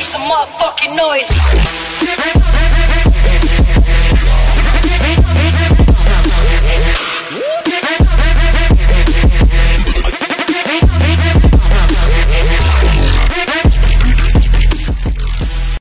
make some motherfucking noise.